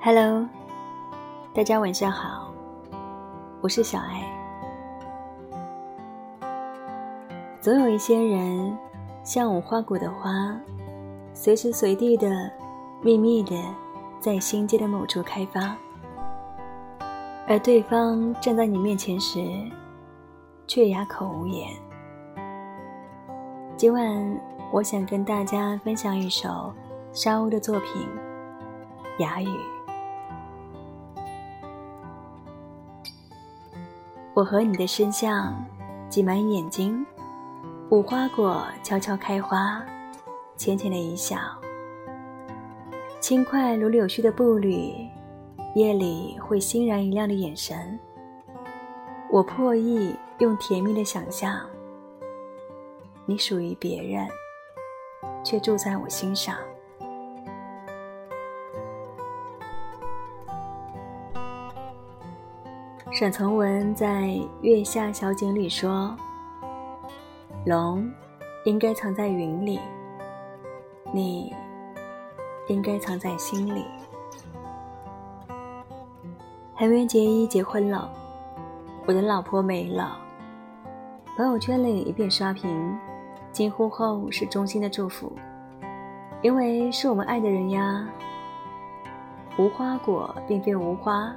Hello，大家晚上好，我是小爱。总有一些人，像无花果的花，随时随地的、秘密的在心间的某处开发，而对方站在你面前时，却哑口无言。今晚，我想跟大家分享一首沙鸥的作品《哑语》。我和你的身像挤满眼睛，无花果悄悄开花，浅浅的一笑，轻快如柳絮的步履，夜里会欣然一亮的眼神。我破译用甜蜜的想象，你属于别人，却住在我心上。沈从文在《月下小景》里说：“龙应该藏在云里，你应该藏在心里。”韩元结衣结婚了，我的老婆没了。朋友圈里一片刷屏，惊呼后是衷心的祝福，因为是我们爱的人呀。无花果并非无花。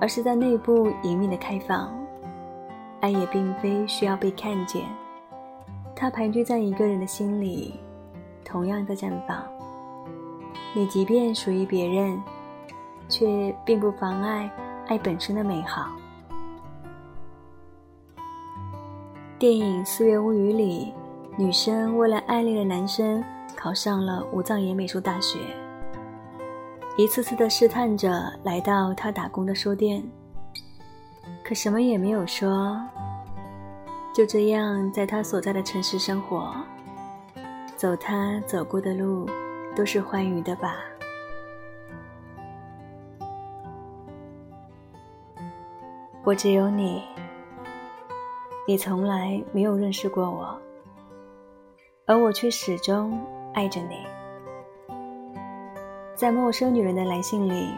而是在内部隐秘的开放，爱也并非需要被看见，它盘踞在一个人的心里，同样的绽放。你即便属于别人，却并不妨碍爱本身的美好。电影《四月物语》里，女生为了爱恋的男生，考上了武藏野美术大学。一次次的试探着来到他打工的书店，可什么也没有说。就这样，在他所在的城市生活，走他走过的路，都是欢愉的吧。我只有你，你从来没有认识过我，而我却始终爱着你。在陌生女人的来信里，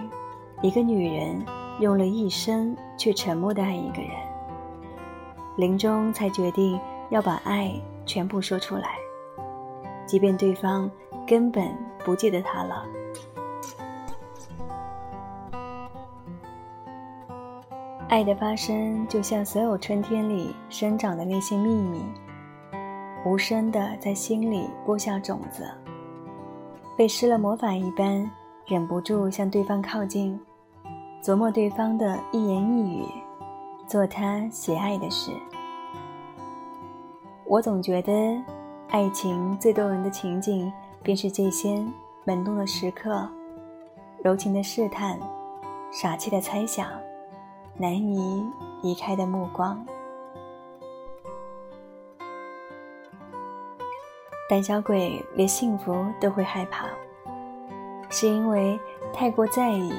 一个女人用了一生却沉默的爱一个人，临终才决定要把爱全部说出来，即便对方根本不记得她了。爱的发生，就像所有春天里生长的那些秘密，无声的在心里播下种子。被施了魔法一般，忍不住向对方靠近，琢磨对方的一言一语，做他喜爱的事。我总觉得，爱情最动人的情景，便是这些萌动的时刻，柔情的试探，傻气的猜想，难以移开的目光。胆小鬼连幸福都会害怕，是因为太过在意，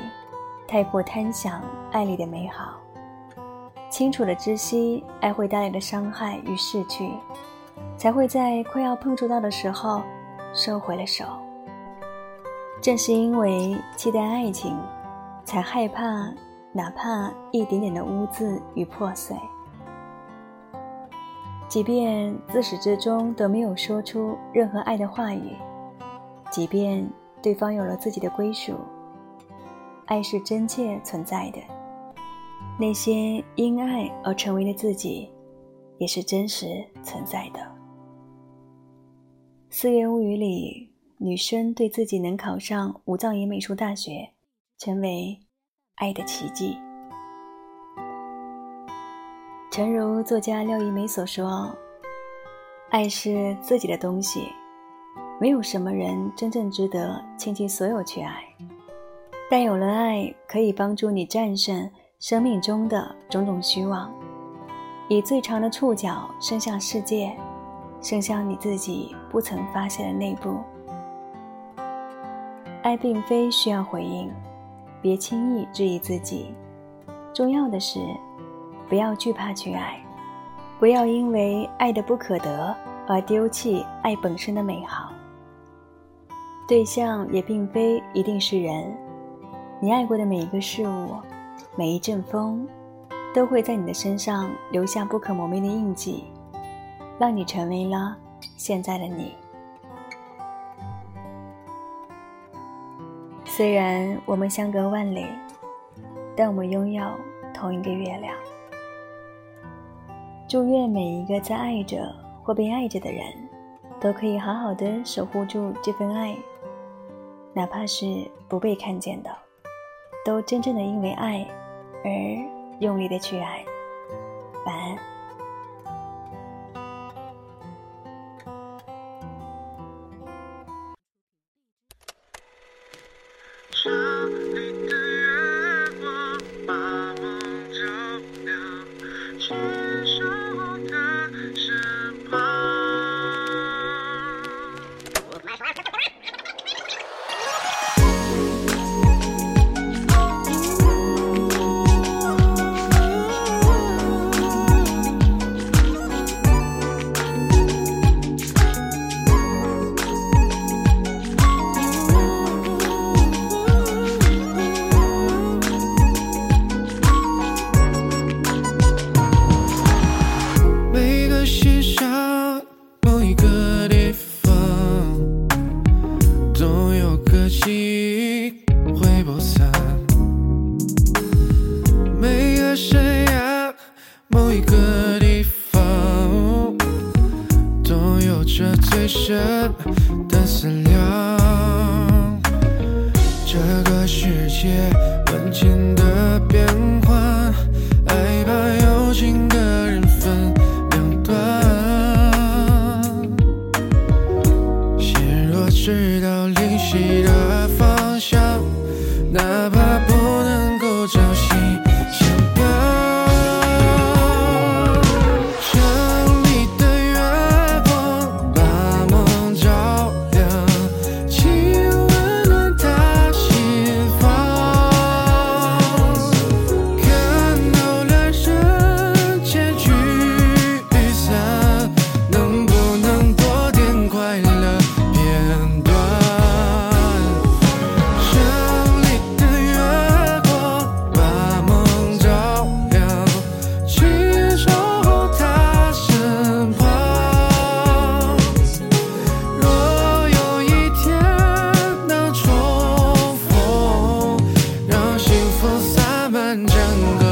太过贪想爱里的美好，清楚的知悉爱会带来的伤害与逝去，才会在快要碰触到的时候收回了手。正是因为期待爱情，才害怕哪怕一点点的污渍与破碎。即便自始至终都没有说出任何爱的话语，即便对方有了自己的归属，爱是真切存在的。那些因爱而成为的自己，也是真实存在的。《四月物语》里，女生对自己能考上武藏野美术大学，成为爱的奇迹。诚如作家廖一梅所说：“爱是自己的东西，没有什么人真正值得倾尽所有去爱。但有了爱，可以帮助你战胜生命中的种种虚妄，以最长的触角伸向世界，伸向你自己不曾发现的内部。爱并非需要回应，别轻易质疑自己。重要的是。”不要惧怕去爱，不要因为爱的不可得而丢弃爱本身的美好。对象也并非一定是人，你爱过的每一个事物，每一阵风，都会在你的身上留下不可磨灭的印记，让你成为了现在的你。虽然我们相隔万里，但我们拥有同一个月亮。祝愿每一个在爱着或被爱着的人，都可以好好的守护住这份爱，哪怕是不被看见的。都真正的因为爱而用力的去爱，某一个地方都有着最深 and